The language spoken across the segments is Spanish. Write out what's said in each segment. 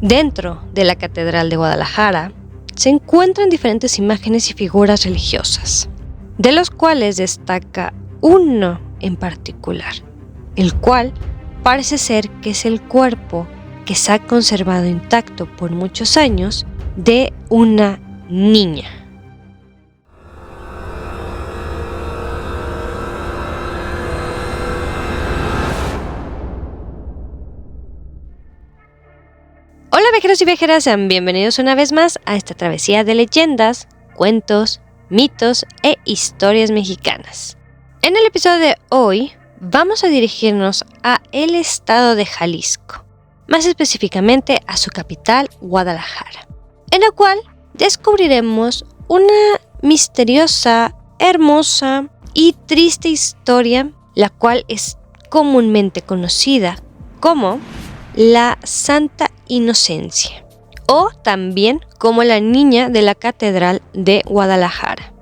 Dentro de la Catedral de Guadalajara se encuentran diferentes imágenes y figuras religiosas, de los cuales destaca uno en particular, el cual parece ser que es el cuerpo que se ha conservado intacto por muchos años de una niña. Viajeros y viajeras, sean bienvenidos una vez más a esta travesía de leyendas, cuentos, mitos e historias mexicanas. En el episodio de hoy vamos a dirigirnos a el estado de Jalisco, más específicamente a su capital, Guadalajara, en la cual descubriremos una misteriosa, hermosa y triste historia, la cual es comúnmente conocida como la Santa Inocencia o también como la Niña de la Catedral de Guadalajara.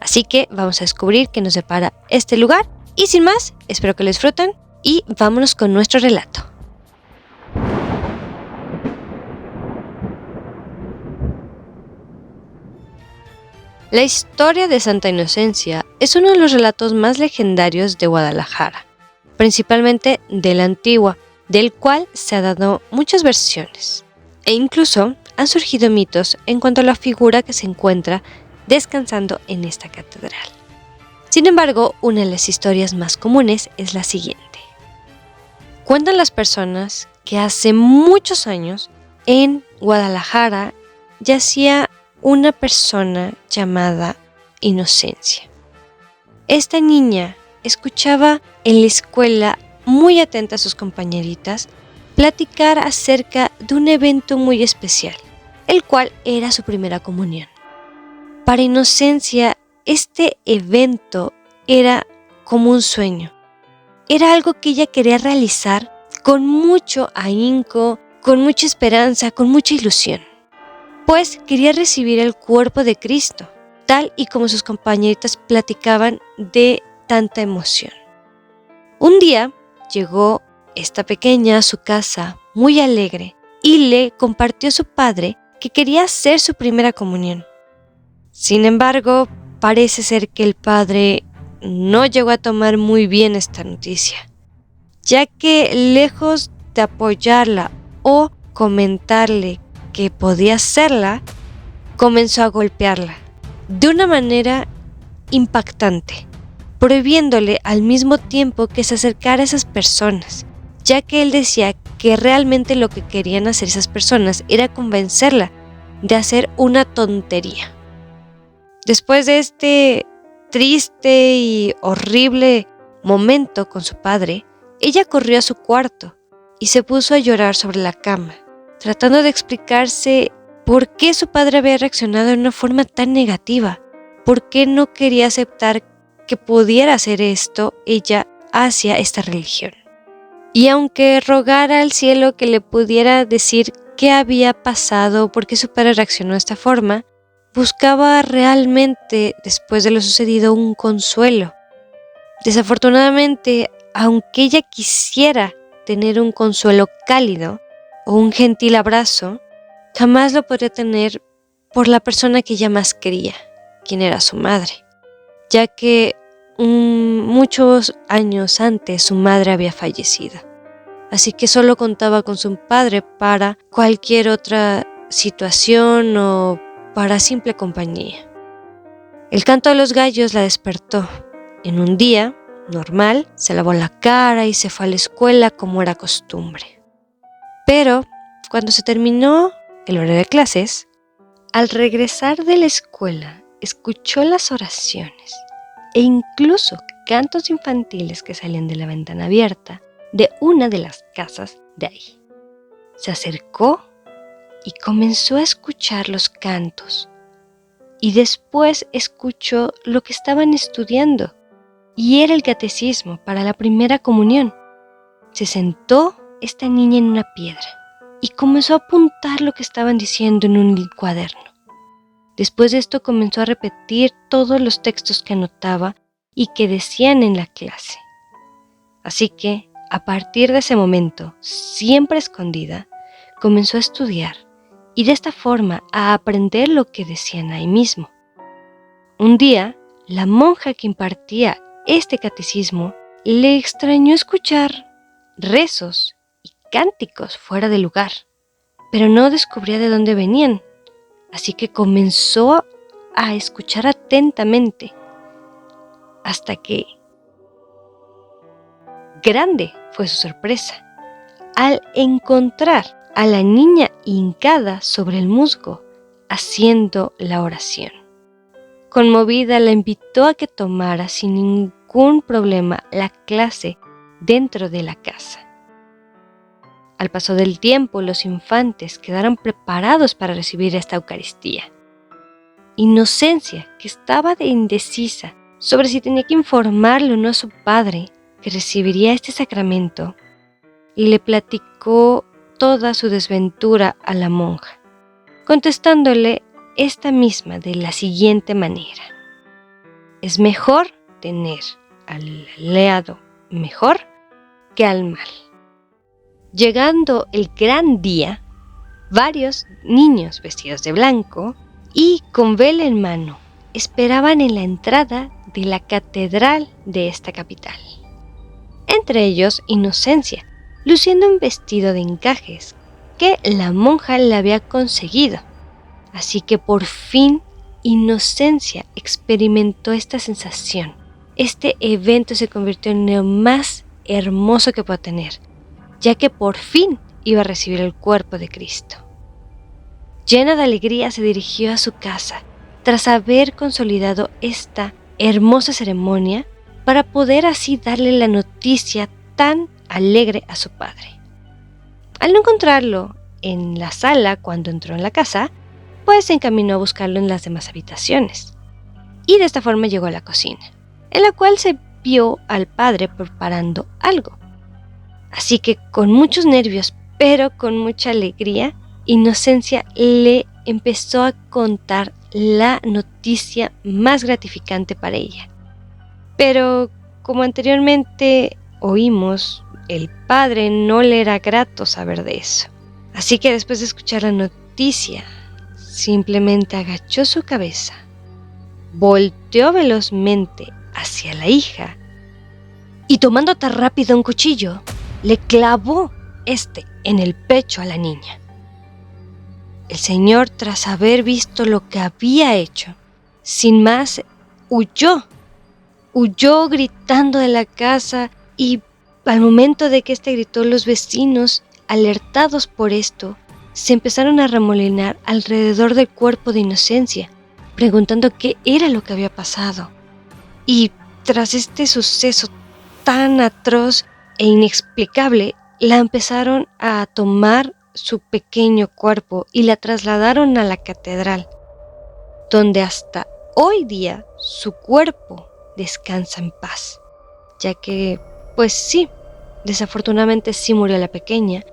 Así que vamos a descubrir qué nos separa este lugar y sin más, espero que lo disfruten y vámonos con nuestro relato. La historia de Santa Inocencia es uno de los relatos más legendarios de Guadalajara, principalmente de la antigua, del cual se ha dado muchas versiones. E incluso han surgido mitos en cuanto a la figura que se encuentra descansando en esta catedral. Sin embargo, una de las historias más comunes es la siguiente. Cuentan las personas que hace muchos años en Guadalajara yacía una persona llamada Inocencia. Esta niña escuchaba en la escuela muy atenta a sus compañeritas platicar acerca de un evento muy especial, el cual era su primera comunión. Para Inocencia, este evento era como un sueño. Era algo que ella quería realizar con mucho ahínco, con mucha esperanza, con mucha ilusión. Pues quería recibir el cuerpo de Cristo, tal y como sus compañeritas platicaban de tanta emoción. Un día llegó esta pequeña a su casa muy alegre y le compartió a su padre que quería hacer su primera comunión. Sin embargo, parece ser que el padre no llegó a tomar muy bien esta noticia, ya que lejos de apoyarla o comentarle que podía hacerla, comenzó a golpearla de una manera impactante, prohibiéndole al mismo tiempo que se acercara a esas personas, ya que él decía que realmente lo que querían hacer esas personas era convencerla de hacer una tontería. Después de este triste y horrible momento con su padre, ella corrió a su cuarto y se puso a llorar sobre la cama, tratando de explicarse por qué su padre había reaccionado de una forma tan negativa, por qué no quería aceptar que pudiera hacer esto ella hacia esta religión. Y aunque rogara al cielo que le pudiera decir qué había pasado, por qué su padre reaccionó de esta forma, buscaba realmente, después de lo sucedido, un consuelo. Desafortunadamente, aunque ella quisiera tener un consuelo cálido o un gentil abrazo, jamás lo podría tener por la persona que ella más quería, quien era su madre, ya que muchos años antes su madre había fallecido. Así que solo contaba con su padre para cualquier otra situación o para simple compañía. El canto de los gallos la despertó. En un día normal se lavó la cara y se fue a la escuela como era costumbre. Pero cuando se terminó el horario de clases, al regresar de la escuela escuchó las oraciones e incluso cantos infantiles que salían de la ventana abierta de una de las casas de ahí. Se acercó y comenzó a escuchar los cantos. Y después escuchó lo que estaban estudiando, y era el catecismo para la primera comunión. Se sentó esta niña en una piedra y comenzó a apuntar lo que estaban diciendo en un cuaderno. Después de esto comenzó a repetir todos los textos que anotaba y que decían en la clase. Así que, a partir de ese momento, siempre escondida, comenzó a estudiar y de esta forma a aprender lo que decían ahí mismo. Un día, la monja que impartía este catecismo le extrañó escuchar rezos y cánticos fuera de lugar, pero no descubría de dónde venían, así que comenzó a escuchar atentamente hasta que grande fue su sorpresa al encontrar a la niña hincada sobre el musgo haciendo la oración. Conmovida la invitó a que tomara sin ningún problema la clase dentro de la casa. Al paso del tiempo los infantes quedaron preparados para recibir esta Eucaristía. Inocencia, que estaba de indecisa sobre si tenía que informarle o no a su padre que recibiría este sacramento, le platicó toda su desventura a la monja, contestándole esta misma de la siguiente manera. Es mejor tener al leado mejor que al mal. Llegando el gran día, varios niños vestidos de blanco y con vela en mano esperaban en la entrada de la catedral de esta capital. Entre ellos Inocencia, luciendo un vestido de encajes que la monja le había conseguido. Así que por fin Inocencia experimentó esta sensación. Este evento se convirtió en lo más hermoso que pudo tener, ya que por fin iba a recibir el cuerpo de Cristo. Llena de alegría se dirigió a su casa tras haber consolidado esta hermosa ceremonia para poder así darle la noticia tan alegre a su padre. Al no encontrarlo en la sala cuando entró en la casa, pues se encaminó a buscarlo en las demás habitaciones. Y de esta forma llegó a la cocina, en la cual se vio al padre preparando algo. Así que con muchos nervios, pero con mucha alegría, Inocencia le empezó a contar la noticia más gratificante para ella. Pero como anteriormente oímos, el padre no le era grato saber de eso. Así que después de escuchar la noticia, simplemente agachó su cabeza, volteó velozmente hacia la hija y tomando tan rápido un cuchillo, le clavó este en el pecho a la niña. El señor, tras haber visto lo que había hecho, sin más, huyó. Huyó gritando de la casa y al momento de que este gritó los vecinos, alertados por esto, se empezaron a remolinar alrededor del cuerpo de Inocencia, preguntando qué era lo que había pasado. Y tras este suceso tan atroz e inexplicable, la empezaron a tomar su pequeño cuerpo y la trasladaron a la catedral, donde hasta hoy día su cuerpo descansa en paz, ya que, pues sí, desafortunadamente sí murió la pequeña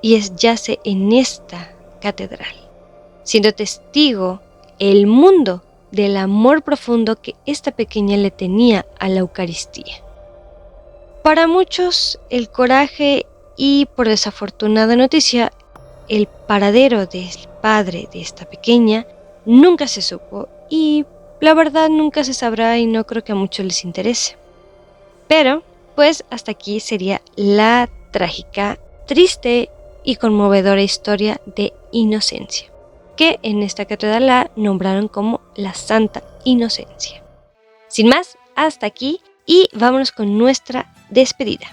y es yace en esta catedral, siendo testigo el mundo del amor profundo que esta pequeña le tenía a la Eucaristía. Para muchos, el coraje y por desafortunada noticia, el paradero del padre de esta pequeña nunca se supo y la verdad nunca se sabrá y no creo que a muchos les interese. Pero, pues hasta aquí sería la trágica, triste y conmovedora historia de Inocencia, que en esta catedral la nombraron como la Santa Inocencia. Sin más, hasta aquí y vámonos con nuestra despedida.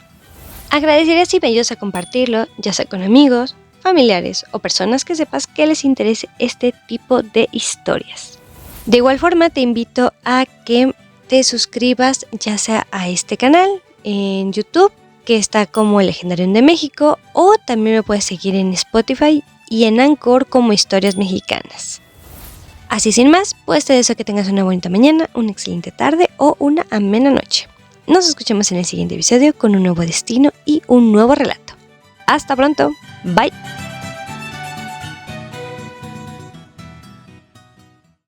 Agradecería si me ayudas a compartirlo, ya sea con amigos, familiares o personas que sepas que les interese este tipo de historias. De igual forma te invito a que te suscribas ya sea a este canal en YouTube que está como El Legendario de México o también me puedes seguir en Spotify y en Anchor como Historias Mexicanas. Así sin más, pues te deseo que tengas una bonita mañana, una excelente tarde o una amena noche. Nos escuchamos en el siguiente episodio con un nuevo destino y un nuevo relato. Hasta pronto. Bye.